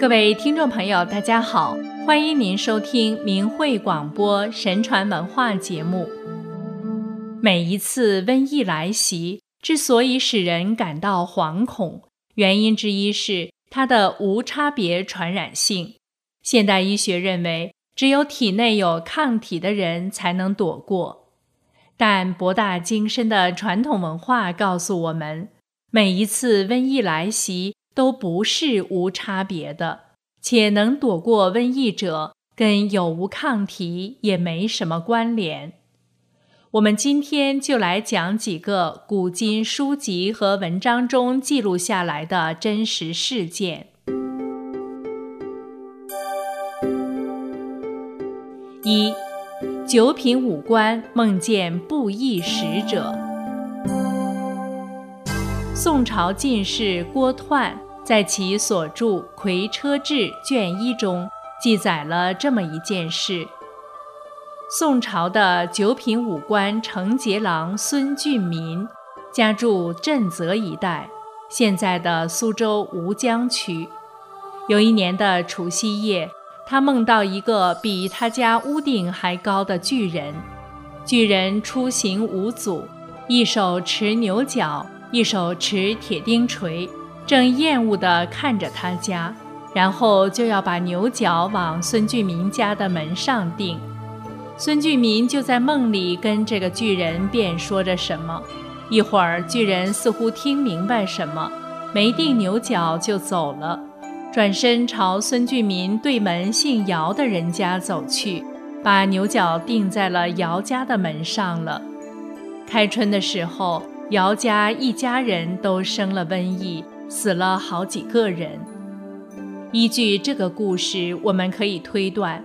各位听众朋友，大家好，欢迎您收听明慧广播神传文化节目。每一次瘟疫来袭，之所以使人感到惶恐，原因之一是它的无差别传染性。现代医学认为，只有体内有抗体的人才能躲过。但博大精深的传统文化告诉我们，每一次瘟疫来袭。都不是无差别的，且能躲过瘟疫者，跟有无抗体也没什么关联。我们今天就来讲几个古今书籍和文章中记录下来的真实事件。一，九品武官梦见布衣使者。宋朝进士郭湍。在其所著《葵车志》卷一中，记载了这么一件事：宋朝的九品武官承节郎孙俊民，家住震泽一带，现在的苏州吴江区。有一年的除夕夜，他梦到一个比他家屋顶还高的巨人，巨人出行无阻，一手持牛角，一手持铁钉锤。正厌恶地看着他家，然后就要把牛角往孙俊民家的门上钉。孙俊民就在梦里跟这个巨人辩说着什么。一会儿，巨人似乎听明白什么，没钉牛角就走了，转身朝孙俊民对门姓姚的人家走去，把牛角钉在了姚家的门上了。开春的时候，姚家一家人都生了瘟疫。死了好几个人。依据这个故事，我们可以推断，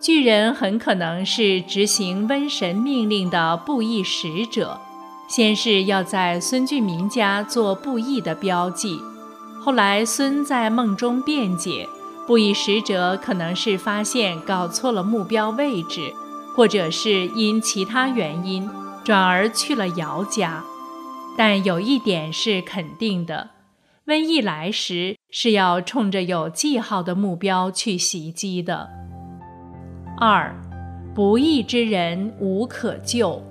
巨人很可能是执行瘟神命令的布衣使者。先是要在孙俊民家做布衣的标记，后来孙在梦中辩解，布衣使者可能是发现搞错了目标位置，或者是因其他原因转而去了姚家。但有一点是肯定的。瘟疫来时是要冲着有记号的目标去袭击的。二，不义之人无可救。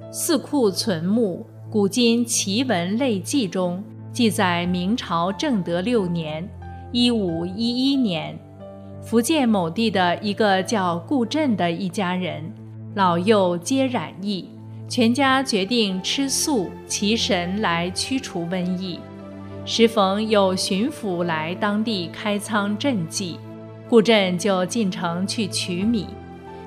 《四库存目·古今奇闻类记》中记载，明朝正德六年（一五一一年），福建某地的一个叫顾振的一家人，老幼皆染疫，全家决定吃素祈神来驱除瘟疫。时逢有巡抚来当地开仓赈济，顾振就进城去取米。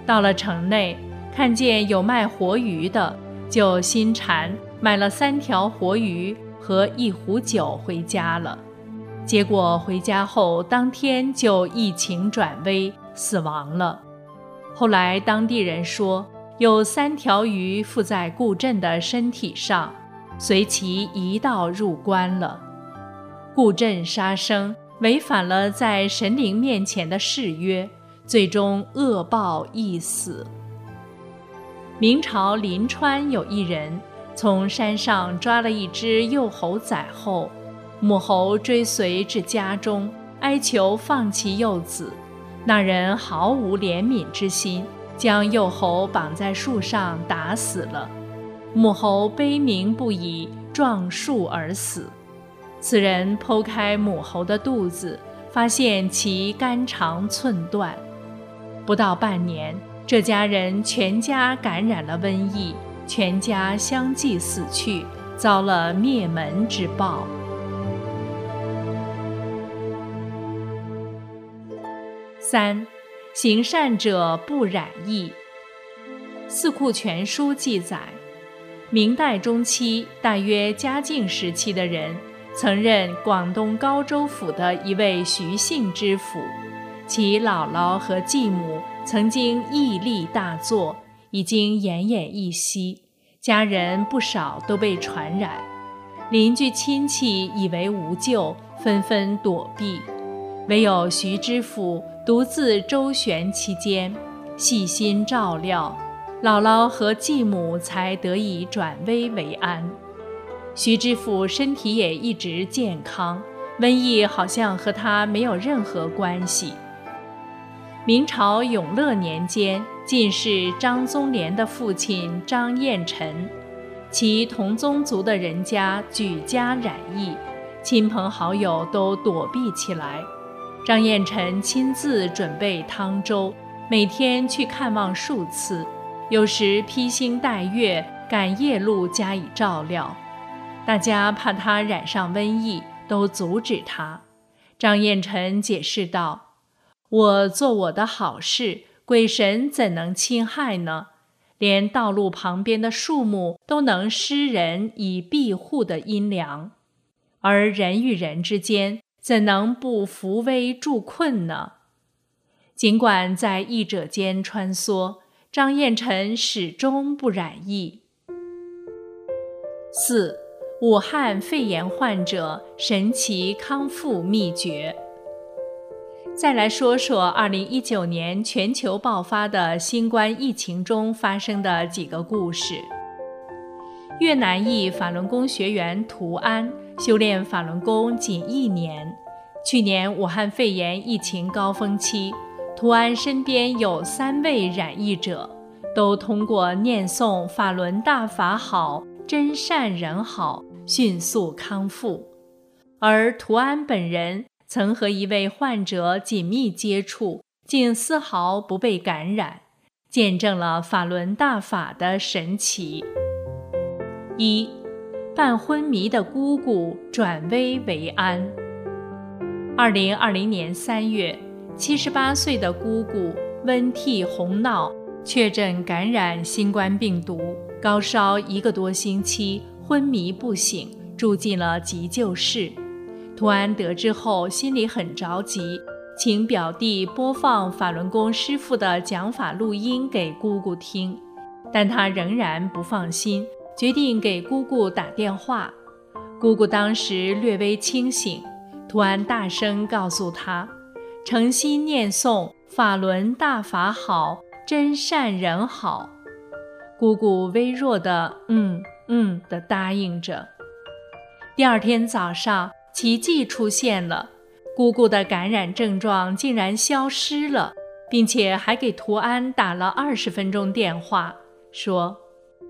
到了城内，看见有卖活鱼的，就心馋，买了三条活鱼和一壶酒回家了。结果回家后，当天就疫情转危，死亡了。后来当地人说，有三条鱼附在顾振的身体上，随其一道入关了。故镇杀生，违反了在神灵面前的誓约，最终恶报一死。明朝临川有一人，从山上抓了一只幼猴崽后，母猴追随至家中，哀求放弃幼子。那人毫无怜悯之心，将幼猴绑在树上打死了。母猴悲鸣不已，撞树而死。此人剖开母猴的肚子，发现其肝肠寸断。不到半年，这家人全家感染了瘟疫，全家相继死去，遭了灭门之报。三，行善者不染疫。《四库全书》记载，明代中期，大约嘉靖时期的人。曾任广东高州府的一位徐姓知府，其姥姥和继母曾经屹立大作，已经奄奄一息，家人不少都被传染，邻居亲戚以为无救，纷纷躲避，唯有徐知府独自周旋其间，细心照料，姥姥和继母才得以转危为安。徐知府身体也一直健康，瘟疫好像和他没有任何关系。明朝永乐年间，进士张宗廉的父亲张彦臣，其同宗族的人家举家染疫，亲朋好友都躲避起来。张彦臣亲自准备汤粥，每天去看望数次，有时披星戴月赶夜路加以照料。大家怕他染上瘟疫，都阻止他。张彦臣解释道：“我做我的好事，鬼神怎能侵害呢？连道路旁边的树木都能施人以庇护的阴凉，而人与人之间怎能不扶危助困呢？”尽管在疫者间穿梭，张彦臣始终不染疫。四。武汉肺炎患者神奇康复秘诀。再来说说2019年全球爆发的新冠疫情中发生的几个故事。越南裔法轮功学员涂安修炼法轮功仅一年，去年武汉肺炎疫情高峰期，涂安身边有三位染疫者，都通过念诵法轮大法好，真善人好。迅速康复，而图安本人曾和一位患者紧密接触，竟丝毫不被感染，见证了法轮大法的神奇。一，半昏迷的姑姑转危为安。二零二零年三月，七十八岁的姑姑温涕红闹，确诊感染新冠病毒，高烧一个多星期。昏迷不醒，住进了急救室。图安得知后，心里很着急，请表弟播放法轮功师傅的讲法录音给姑姑听，但他仍然不放心，决定给姑姑打电话。姑姑当时略微清醒，图安大声告诉他：“诚心念诵法轮大法好，真善人好。”姑姑微弱的“嗯”。嗯的答应着。第二天早上，奇迹出现了，姑姑的感染症状竟然消失了，并且还给图安打了二十分钟电话，说：“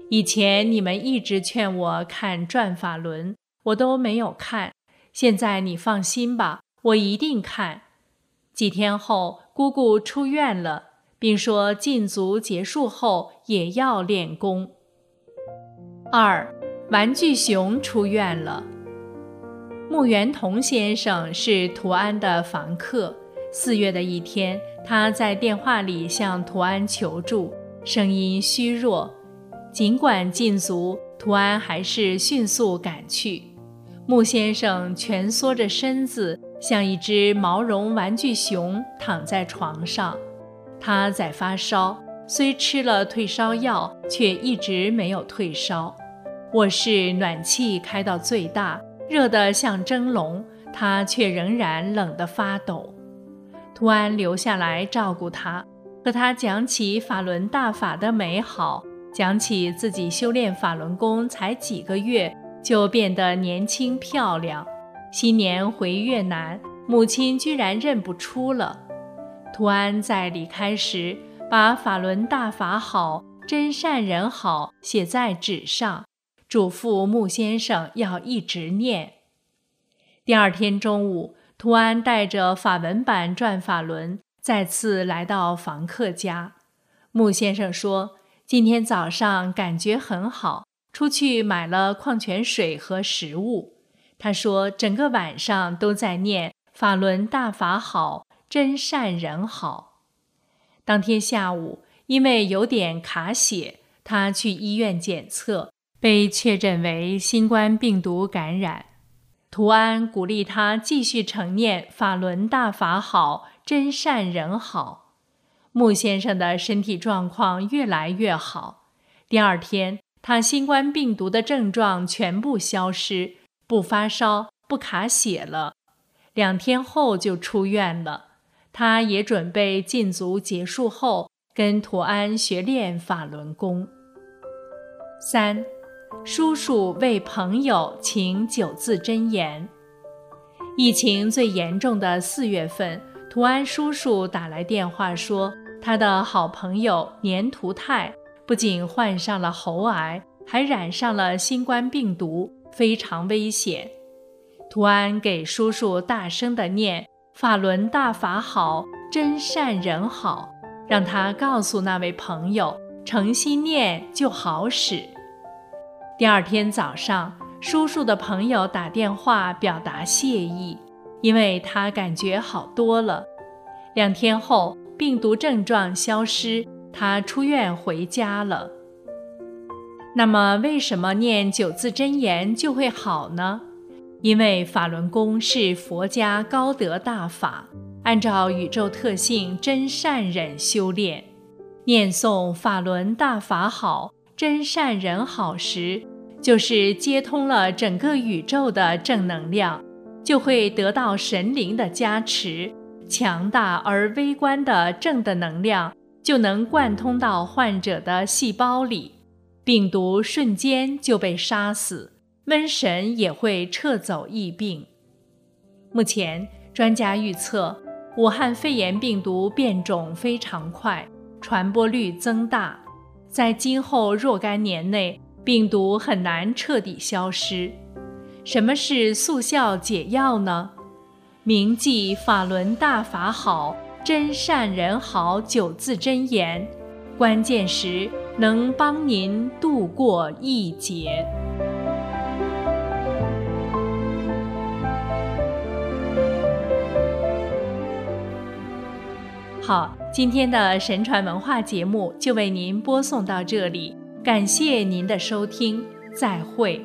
以前你们一直劝我看《转法轮》，我都没有看，现在你放心吧，我一定看。”几天后，姑姑出院了，并说禁足结束后也要练功。二，玩具熊出院了。木元同先生是图安的房客。四月的一天，他在电话里向图安求助，声音虚弱。尽管禁足，图安还是迅速赶去。穆先生蜷缩着身子，像一只毛绒玩具熊躺在床上。他在发烧，虽吃了退烧药，却一直没有退烧。卧室暖气开到最大，热得像蒸笼，他却仍然冷得发抖。图安留下来照顾他，和他讲起法轮大法的美好，讲起自己修炼法轮功才几个月就变得年轻漂亮。新年回越南，母亲居然认不出了。图安在离开时，把法轮大法好，真善人好写在纸上。嘱咐穆先生要一直念。第二天中午，图安带着法文版转法轮再次来到房客家。穆先生说：“今天早上感觉很好，出去买了矿泉水和食物。”他说：“整个晚上都在念法轮大法好，真善人好。”当天下午，因为有点卡血，他去医院检测。被确诊为新冠病毒感染，图安鼓励他继续承念法轮大法好，真善人好。穆先生的身体状况越来越好。第二天，他新冠病毒的症状全部消失，不发烧，不卡血了。两天后就出院了。他也准备禁足结束后跟图安学练法轮功。三。叔叔为朋友请九字真言。疫情最严重的四月份，图安叔叔打来电话说，他的好朋友年图泰不仅患上了喉癌，还染上了新冠病毒，非常危险。图安给叔叔大声地念“法轮大法好，真善人好”，让他告诉那位朋友，诚心念就好使。第二天早上，叔叔的朋友打电话表达谢意，因为他感觉好多了。两天后，病毒症状消失，他出院回家了。那么，为什么念九字真言就会好呢？因为法轮功是佛家高德大法，按照宇宙特性真善忍修炼，念诵法轮大法好，真善人好时，就是接通了整个宇宙的正能量，就会得到神灵的加持，强大而微观的正的能量就能贯通到患者的细胞里，病毒瞬间就被杀死。瘟神也会撤走疫病。目前，专家预测，武汉肺炎病毒变种非常快，传播率增大，在今后若干年内，病毒很难彻底消失。什么是速效解药呢？铭记法轮大法好，真善人好九字真言，关键时能帮您度过一劫。好，今天的神传文化节目就为您播送到这里，感谢您的收听，再会。